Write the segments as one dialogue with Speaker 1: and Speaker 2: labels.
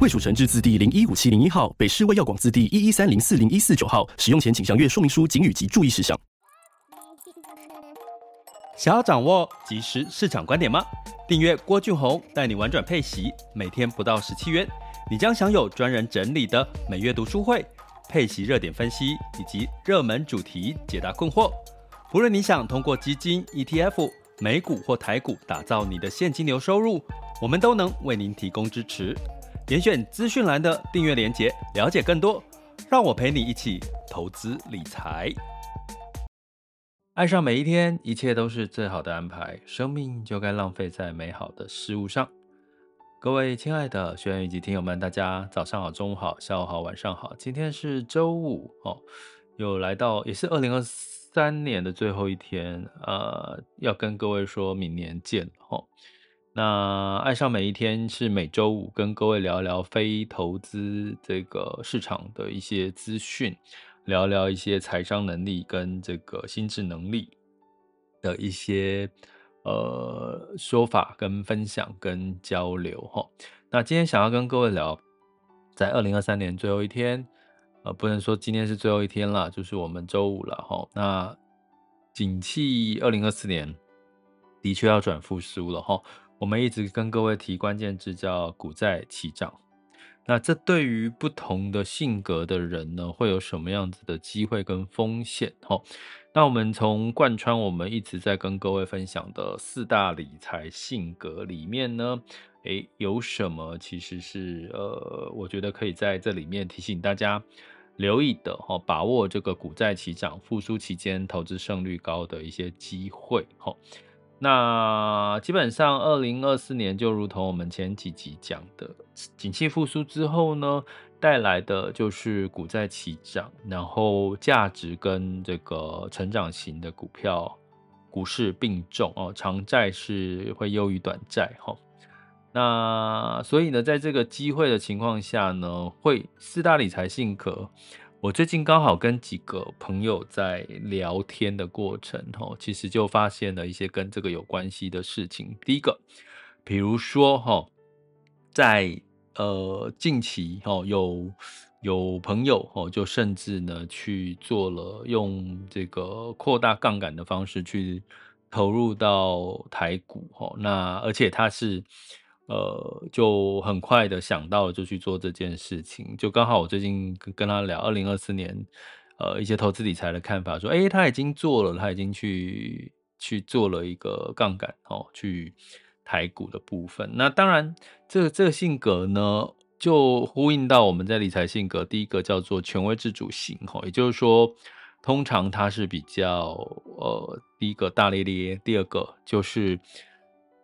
Speaker 1: 卫署成制字第零一五七零一号，北市卫药广字第一一三零四零一四九号。使用前请详阅说明书、警语及注意事项。
Speaker 2: 想要掌握即时市场观点吗？订阅郭俊宏带你玩转配息，每天不到十七元，你将享有专人整理的每月读书会、配息热点分析以及热门主题解答困惑。不论你想通过基金、ETF、美股或台股打造你的现金流收入，我们都能为您提供支持。点选资讯栏的订阅连结，了解更多。让我陪你一起投资理财。爱上每一天，一切都是最好的安排。生命就该浪费在美好的事物上。各位亲爱的学员以及听友们，大家早上好、中午好、下午好、晚上好。今天是周五哦，又来到也是二零二三年的最后一天，呃，要跟各位说明年见哦。那爱上每一天是每周五跟各位聊聊非投资这个市场的一些资讯。聊聊一些财商能力跟这个心智能力的一些呃说法跟分享跟交流哈。那今天想要跟各位聊，在二零二三年最后一天，呃，不能说今天是最后一天了，就是我们周五了哈。那景气二零二四年的确要转复苏了哈。我们一直跟各位提关键字叫股债齐涨。那这对于不同的性格的人呢，会有什么样子的机会跟风险？哈，那我们从贯穿我们一直在跟各位分享的四大理财性格里面呢，诶，有什么其实是呃，我觉得可以在这里面提醒大家留意的哈，把握这个股债齐涨、复苏期间投资胜率高的一些机会，哈。那基本上，二零二四年就如同我们前几集讲的，景气复苏之后呢，带来的就是股债齐涨，然后价值跟这个成长型的股票股市并重哦，长债是会优于短债哈。那所以呢，在这个机会的情况下呢，会四大理财性格。我最近刚好跟几个朋友在聊天的过程，哈，其实就发现了一些跟这个有关系的事情。第一个，比如说，哈，在呃近期，哈，有有朋友，哈，就甚至呢去做了用这个扩大杠杆的方式去投入到台股，哈，那而且他是。呃，就很快的想到了，就去做这件事情。就刚好我最近跟跟他聊二零二四年，呃，一些投资理财的看法，说，哎，他已经做了，他已经去去做了一个杠杆哦，去台股的部分。那当然，这这个性格呢，就呼应到我们在理财性格，第一个叫做权威自主型，哈，也就是说，通常他是比较呃，第一个大咧咧，第二个就是。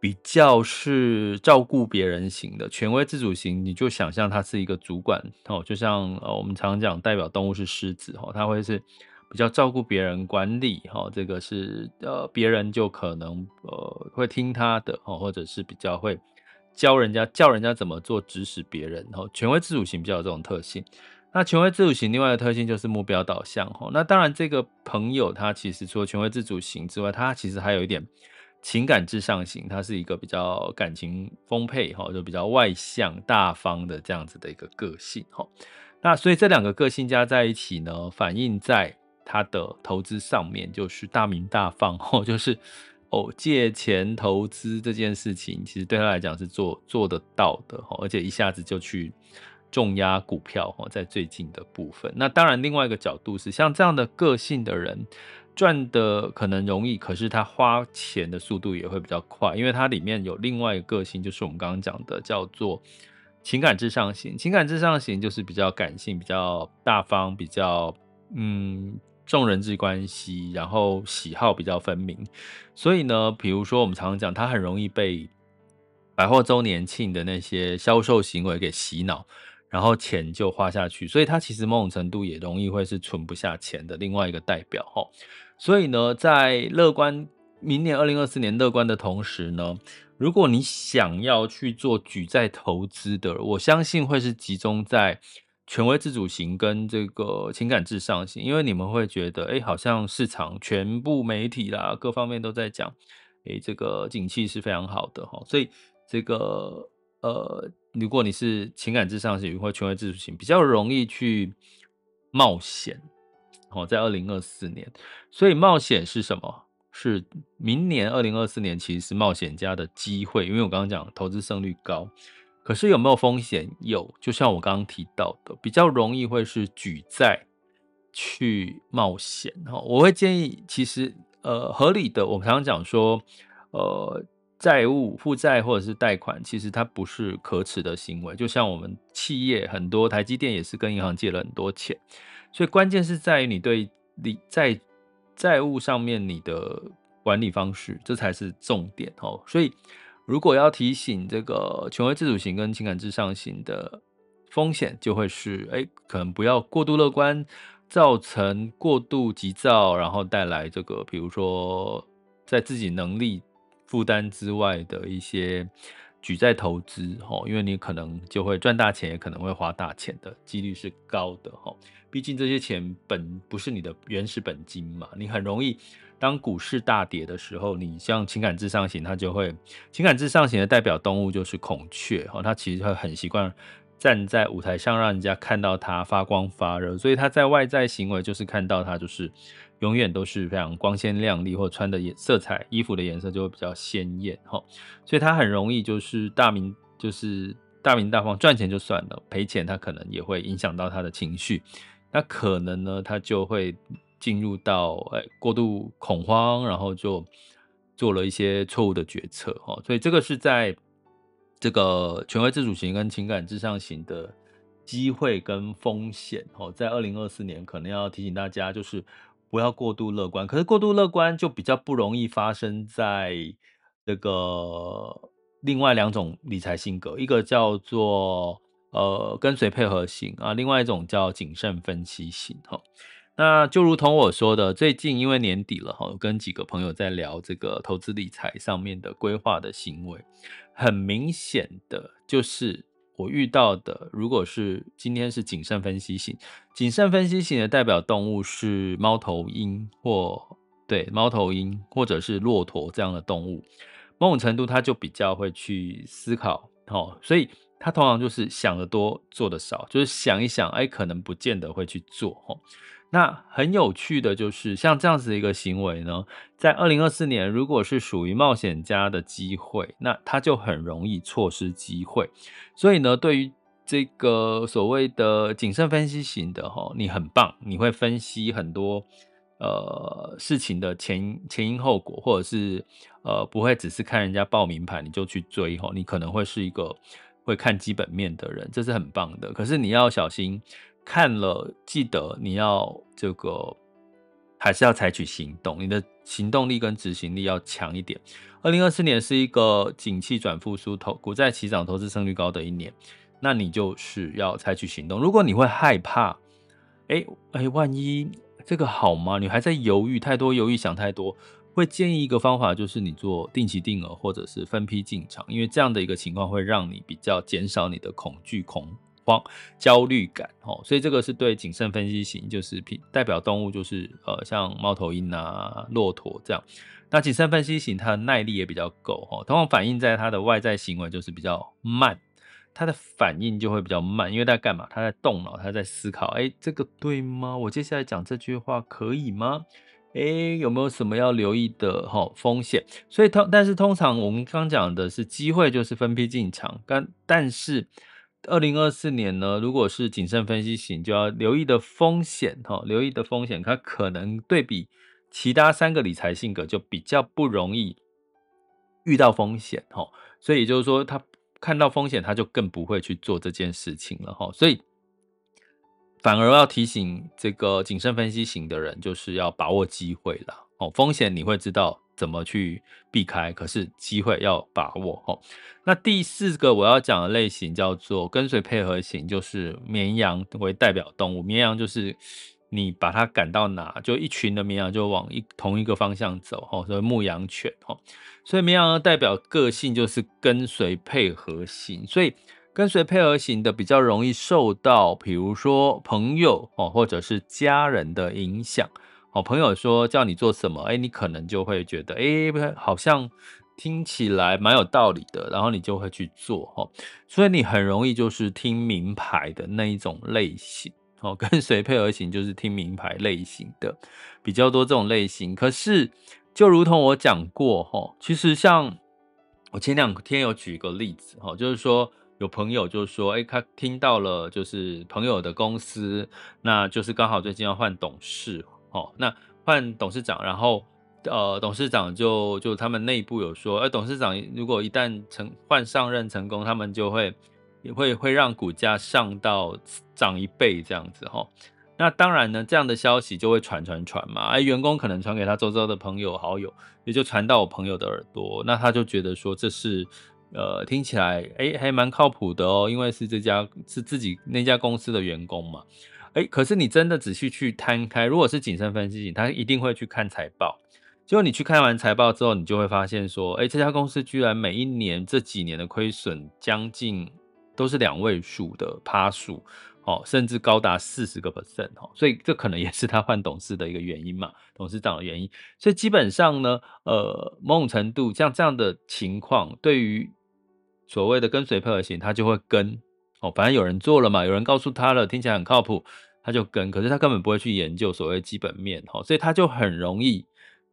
Speaker 2: 比较是照顾别人型的权威自主型，你就想象他是一个主管哦，就像呃我们常常讲代表动物是狮子哈，他会是比较照顾别人管理哈，这个是呃别人就可能呃会听他的哦，或者是比较会教人家教人家怎么做，指使别人哈，权威自主型比较有这种特性。那权威自主型另外的特性就是目标导向哈，那当然这个朋友他其实除了权威自主型之外，他其实还有一点。情感至上型，他是一个比较感情丰沛哈，就比较外向大方的这样子的一个个性哈。那所以这两个个性加在一起呢，反映在他的投资上面，就是大鸣大放哈，就是哦借钱投资这件事情，其实对他来讲是做做得到的哈，而且一下子就去重压股票哈，在最近的部分。那当然，另外一个角度是像这样的个性的人。赚的可能容易，可是他花钱的速度也会比较快，因为它里面有另外一个个性，就是我们刚刚讲的叫做情感至上型。情感至上型就是比较感性、比较大方、比较嗯重人际关系，然后喜好比较分明。所以呢，比如说我们常常讲，他很容易被百货周年庆的那些销售行为给洗脑。然后钱就花下去，所以他其实某种程度也容易会是存不下钱的另外一个代表哈。所以呢，在乐观明年二零二四年乐观的同时呢，如果你想要去做举债投资的，我相信会是集中在权威自主型跟这个情感至上型，因为你们会觉得，哎，好像市场全部媒体啦，各方面都在讲，哎，这个景气是非常好的哈，所以这个呃。如果你是情感至上型或权威自主型，比较容易去冒险。哦，在二零二四年，所以冒险是什么？是明年二零二四年其实是冒险家的机会，因为我刚刚讲投资胜率高，可是有没有风险？有，就像我刚刚提到的，比较容易会是举债去冒险。哈，我会建议，其实呃合理的，我常常讲说，呃。债务、负债或者是贷款，其实它不是可耻的行为。就像我们企业很多，台积电也是跟银行借了很多钱，所以关键是在于你对理在债务上面你的管理方式，这才是重点哦。所以如果要提醒这个权威自主型跟情感至上型的风险，就会是哎，可能不要过度乐观，造成过度急躁，然后带来这个，比如说在自己能力。负担之外的一些举债投资，因为你可能就会赚大钱，也可能会花大钱的几率是高的，毕竟这些钱本不是你的原始本金嘛，你很容易当股市大跌的时候，你像情感至上型，它就会情感至上型的代表动物就是孔雀，它其实会很习惯站在舞台上，让人家看到它发光发热，所以它在外在行为就是看到它就是。永远都是非常光鲜亮丽，或穿的颜色彩衣服的颜色就会比较鲜艳哈，所以他很容易就是大名就是大名大放，赚钱就算了，赔钱他可能也会影响到他的情绪，那可能呢他就会进入到哎过度恐慌，然后就做了一些错误的决策哈，所以这个是在这个权威自主型跟情感至上型的机会跟风险哦，在二零二四年可能要提醒大家就是。不要过度乐观，可是过度乐观就比较不容易发生在这个另外两种理财性格，一个叫做呃跟随配合型啊，另外一种叫谨慎分析型哈。那就如同我说的，最近因为年底了哈，跟几个朋友在聊这个投资理财上面的规划的行为，很明显的就是。我遇到的，如果是今天是谨慎分析型，谨慎分析型的代表动物是猫头鹰或对猫头鹰或者是骆驼这样的动物，某种程度它就比较会去思考，哦，所以它通常就是想得多做得少，就是想一想，哎，可能不见得会去做，哦。那很有趣的就是像这样子的一个行为呢，在二零二四年，如果是属于冒险家的机会，那他就很容易错失机会。所以呢，对于这个所谓的谨慎分析型的哈，你很棒，你会分析很多呃事情的前前因后果，或者是呃不会只是看人家报名牌你就去追哈，你可能会是一个会看基本面的人，这是很棒的。可是你要小心。看了，记得你要这个还是要采取行动，你的行动力跟执行力要强一点。二零二四年是一个景气转复苏、投股债齐涨、投资胜率高的一年，那你就是要采取行动。如果你会害怕，哎哎，万一这个好吗？你还在犹豫，太多犹豫，想太多，会建议一个方法，就是你做定期定额或者是分批进场，因为这样的一个情况会让你比较减少你的恐惧恐。焦虑感，哦，所以这个是对谨慎分析型，就是代表动物就是呃，像猫头鹰啊、骆驼这样。那谨慎分析型，它的耐力也比较够，哦，通常反映在它的外在行为就是比较慢，它的反应就会比较慢，因为它在干嘛？它在动脑，它在思考，哎，这个对吗？我接下来讲这句话可以吗？哎，有没有什么要留意的哈风险？所以通，但是通常我们刚讲的是机会，就是分批进场，但但是。二零二四年呢，如果是谨慎分析型，就要留意的风险哈，留意的风险，它可能对比其他三个理财性格就比较不容易遇到风险哈，所以也就是说，他看到风险，他就更不会去做这件事情了哈，所以反而要提醒这个谨慎分析型的人，就是要把握机会了哦，风险你会知道怎么去避开，可是机会要把握哦。那第四个我要讲的类型叫做跟随配合型，就是绵羊为代表动物，绵羊就是你把它赶到哪，就一群的绵羊就往一同一个方向走哦，所以牧羊犬哦。所以绵羊的代表个性就是跟随配合型，所以跟随配合型的比较容易受到，比如说朋友哦或者是家人的影响。好朋友说叫你做什么，哎，你可能就会觉得，哎，好像。听起来蛮有道理的，然后你就会去做哈，所以你很容易就是听名牌的那一种类型哦，跟随配合型就是听名牌类型的比较多这种类型。可是就如同我讲过哈，其实像我前两天有举一个例子哈，就是说有朋友就说，哎，他听到了就是朋友的公司，那就是刚好最近要换董事哦，那换董事长，然后。呃，董事长就就他们内部有说，哎，董事长如果一旦成换上任成功，他们就会也会会让股价上到涨一倍这样子哈。那当然呢，这样的消息就会传传传嘛，哎，员工可能传给他周遭的朋友好友，也就传到我朋友的耳朵，那他就觉得说这是呃听起来哎还蛮靠谱的哦，因为是这家是自己那家公司的员工嘛，哎，可是你真的仔细去摊开，如果是谨慎分析型，他一定会去看财报。结果你去看完财报之后，你就会发现说，哎，这家公司居然每一年这几年的亏损将近都是两位数的趴数，哦，甚至高达四十个 percent，哦，所以这可能也是他换董事的一个原因嘛，董事长的原因。所以基本上呢，呃，某种程度像这样的情况，对于所谓的跟随配合型，他就会跟，哦，反正有人做了嘛，有人告诉他了，听起来很靠谱，他就跟，可是他根本不会去研究所谓基本面，哦，所以他就很容易。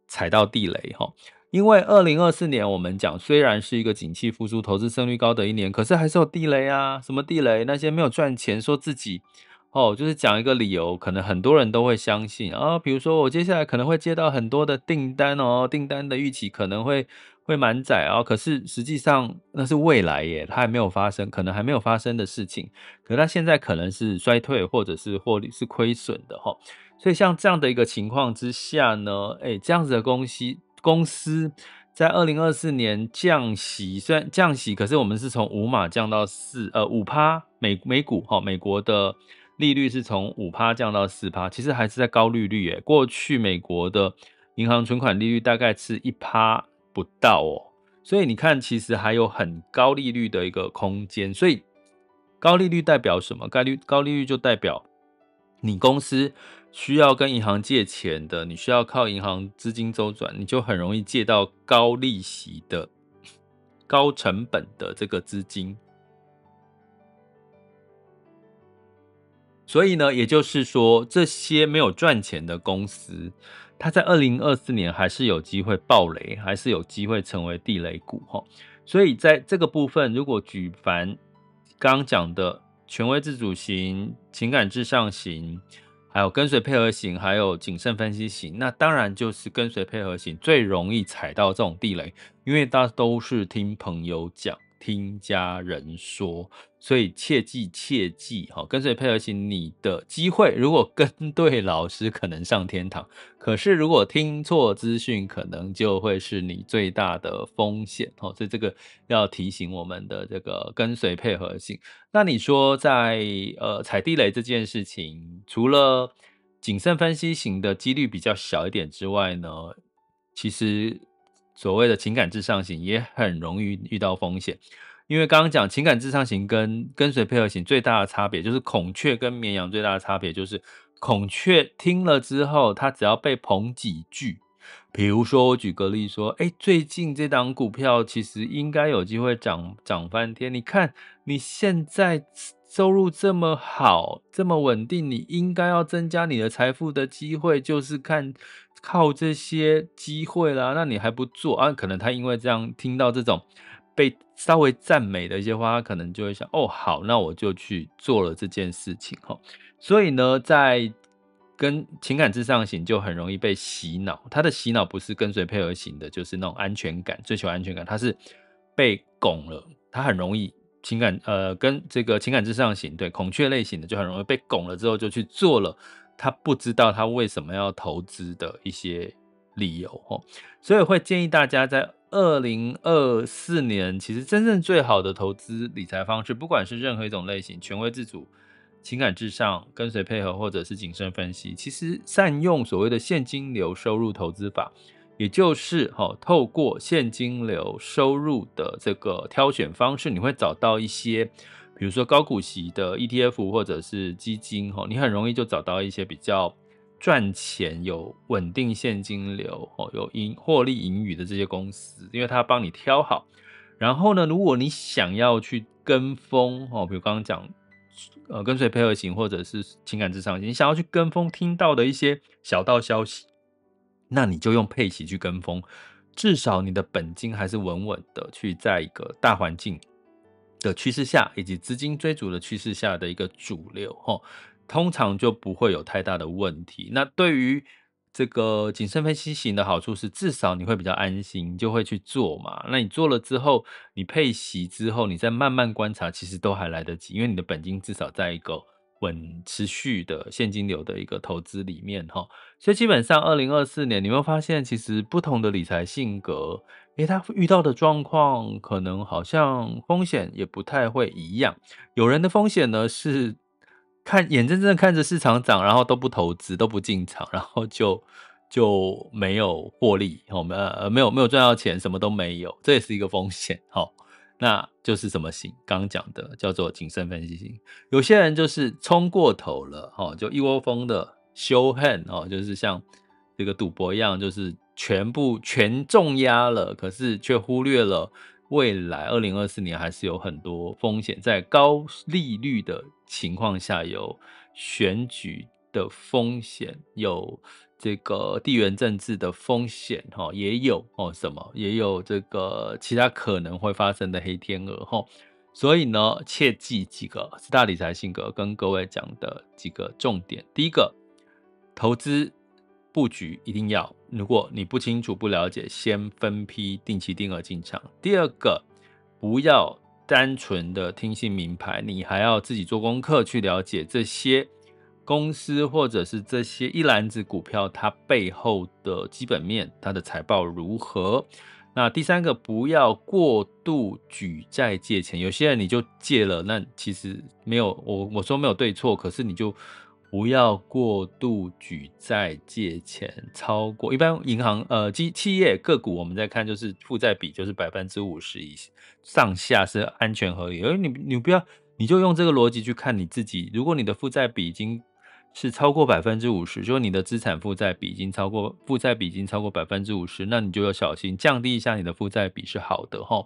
Speaker 2: 踩到地雷哈，因为二零二四年我们讲虽然是一个景气复苏、投资胜率高的一年，可是还是有地雷啊。什么地雷？那些没有赚钱，说自己哦，就是讲一个理由，可能很多人都会相信啊。比如说我接下来可能会接到很多的订单哦，订单的预期可能会会满载啊。可是实际上那是未来耶，它还没有发生，可能还没有发生的事情。可它现在可能是衰退，或者是获利是亏损的哈。所以像这样的一个情况之下呢，哎，这样子的公司公司在二零二四年降息，虽然降息，可是我们是从五码降到四，呃，五趴美美股哈，美国的利率是从五趴降到四趴，其实还是在高利率耶。过去美国的银行存款利率大概是一趴不到哦，所以你看，其实还有很高利率的一个空间。所以高利率代表什么？概率高利率就代表你公司。需要跟银行借钱的，你需要靠银行资金周转，你就很容易借到高利息的、高成本的这个资金。所以呢，也就是说，这些没有赚钱的公司，它在二零二四年还是有机会爆雷，还是有机会成为地雷股哈。所以在这个部分，如果举凡刚刚讲的权威自主型、情感至上型。还有跟随配合型，还有谨慎分析型，那当然就是跟随配合型最容易踩到这种地雷，因为大家都是听朋友讲。听家人说，所以切记切记哈，跟随配合型，你的机会如果跟 对老师，可能上天堂；可是如果听错资讯，可能就会是你最大的风险哦。所以这个要提醒我们的这个跟随配合型。那你说在呃踩地雷这件事情，除了谨慎分析型的几率比较小一点之外呢，其实。所谓的情感至上型也很容易遇到风险，因为刚刚讲情感至上型跟跟随配合型最大的差别就是孔雀跟绵羊最大的差别就是孔雀听了之后，它只要被捧几句，比如说我举个例说，哎，最近这档股票其实应该有机会涨涨翻天，你看你现在收入这么好，这么稳定，你应该要增加你的财富的机会，就是看。靠这些机会啦，那你还不做啊？可能他因为这样听到这种被稍微赞美的一些话，他可能就会想：哦，好，那我就去做了这件事情哈。所以呢，在跟情感至上型就很容易被洗脑。他的洗脑不是跟随配合型的，就是那种安全感，追求安全感。他是被拱了，他很容易情感呃跟这个情感至上型对孔雀类型的就很容易被拱了之后就去做了。他不知道他为什么要投资的一些理由哦。所以会建议大家在二零二四年，其实真正最好的投资理财方式，不管是任何一种类型，权威自主、情感至上、跟随配合，或者是谨慎分析，其实善用所谓的现金流收入投资法，也就是哈，透过现金流收入的这个挑选方式，你会找到一些，比如说高股息的 ETF 或者是基金哈，你很容易就找到一些比较。赚钱有稳定现金流哦，有盈获利盈余的这些公司，因为它帮你挑好。然后呢，如果你想要去跟风哦，比如刚刚讲呃跟随配合型或者是情感至上型，你想要去跟风听到的一些小道消息，那你就用配息去跟风，至少你的本金还是稳稳的去在一个大环境的趋势下，以及资金追逐的趋势下的一个主流哦。通常就不会有太大的问题。那对于这个谨慎分析型的好处是，至少你会比较安心，就会去做嘛。那你做了之后，你配息之后，你再慢慢观察，其实都还来得及，因为你的本金至少在一个稳持续的现金流的一个投资里面哈。所以基本上，二零二四年你会发现，其实不同的理财性格，诶，他遇到的状况可能好像风险也不太会一样。有人的风险呢是。看眼睁睁的看着市场涨，然后都不投资，都不进场，然后就就没有获利，我们呃没有没有赚到钱，什么都没有，这也是一个风险。好，那就是什么型？刚刚讲的叫做谨慎分析型。有些人就是冲过头了，哈，就一窝蜂的 show hand 哦，就是像这个赌博一样，就是全部全重压了，可是却忽略了。未来二零二四年还是有很多风险，在高利率的情况下，有选举的风险，有这个地缘政治的风险，哈，也有哦，什么也有这个其他可能会发生的黑天鹅，哈，所以呢，切记几个十大理财性格跟各位讲的几个重点，第一个，投资。布局一定要，如果你不清楚、不了解，先分批定期定额进场。第二个，不要单纯的听信名牌，你还要自己做功课去了解这些公司或者是这些一篮子股票它背后的基本面、它的财报如何。那第三个，不要过度举债借钱。有些人你就借了，那其实没有我我说没有对错，可是你就。不要过度举债借钱，超过一般银行呃，企企业个股，我们在看就是负债比就是百分之五十以上下是安全合理。而你你不要，你就用这个逻辑去看你自己。如果你的负债比已经是超过百分之五十，就是你的资产负债比已经超过负债比已经超过百分之五十，那你就要小心降低一下你的负债比是好的哈。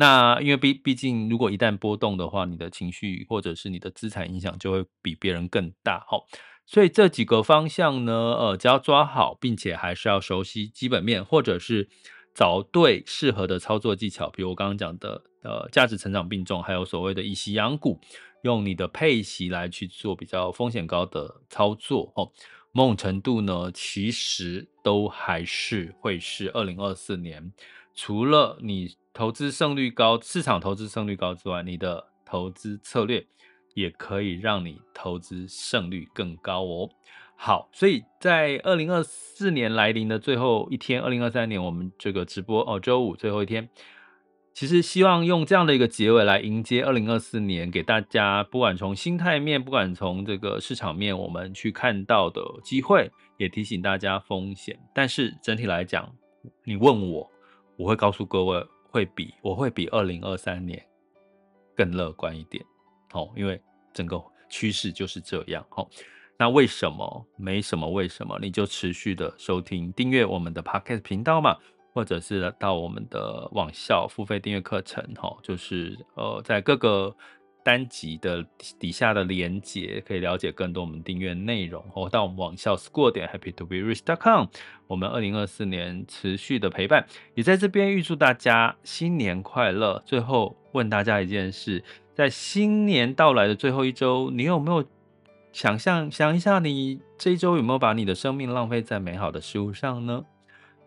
Speaker 2: 那因为毕毕竟，如果一旦波动的话，你的情绪或者是你的资产影响就会比别人更大哈。所以这几个方向呢，呃，只要抓好，并且还是要熟悉基本面，或者是找对适合的操作技巧，比如我刚刚讲的，呃，价值成长并重，还有所谓的以息养股，用你的配息来去做比较风险高的操作哦。某种程度呢，其实都还是会是二零二四年，除了你。投资胜率高，市场投资胜率高之外，你的投资策略也可以让你投资胜率更高哦。好，所以在二零二四年来临的最后一天，二零二三年我们这个直播哦，周五最后一天，其实希望用这样的一个结尾来迎接二零二四年，给大家不管从心态面，不管从这个市场面，我们去看到的机会，也提醒大家风险。但是整体来讲，你问我，我会告诉各位。会比我会比二零二三年更乐观一点，哦，因为整个趋势就是这样，哦，那为什么？没什么为什么，你就持续的收听、订阅我们的 Podcast 频道嘛，或者是到我们的网校付费订阅课程，哈，就是呃，在各个。单集的底下的连接可以了解更多我们订阅内容哦。到我们网校 school 点 happy to be rich dot com，我们二零二四年持续的陪伴，也在这边预祝大家新年快乐。最后问大家一件事，在新年到来的最后一周，你有没有想象想一下，你这一周有没有把你的生命浪费在美好的事物上呢？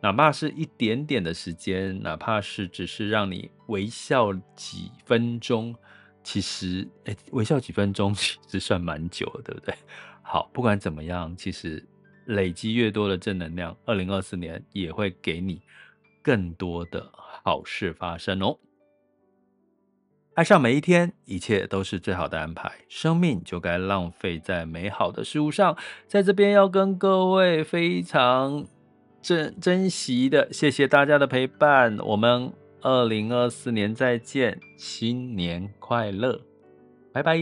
Speaker 2: 哪怕是一点点的时间，哪怕是只是让你微笑几分钟。其实，哎、微笑几分钟 其实算蛮久了，对不对？好，不管怎么样，其实累积越多的正能量，二零二四年也会给你更多的好事发生哦。爱上每一天，一切都是最好的安排。生命就该浪费在美好的事物上。在这边要跟各位非常珍珍惜的，谢谢大家的陪伴。我们二零二四年再见，新年快乐，拜拜。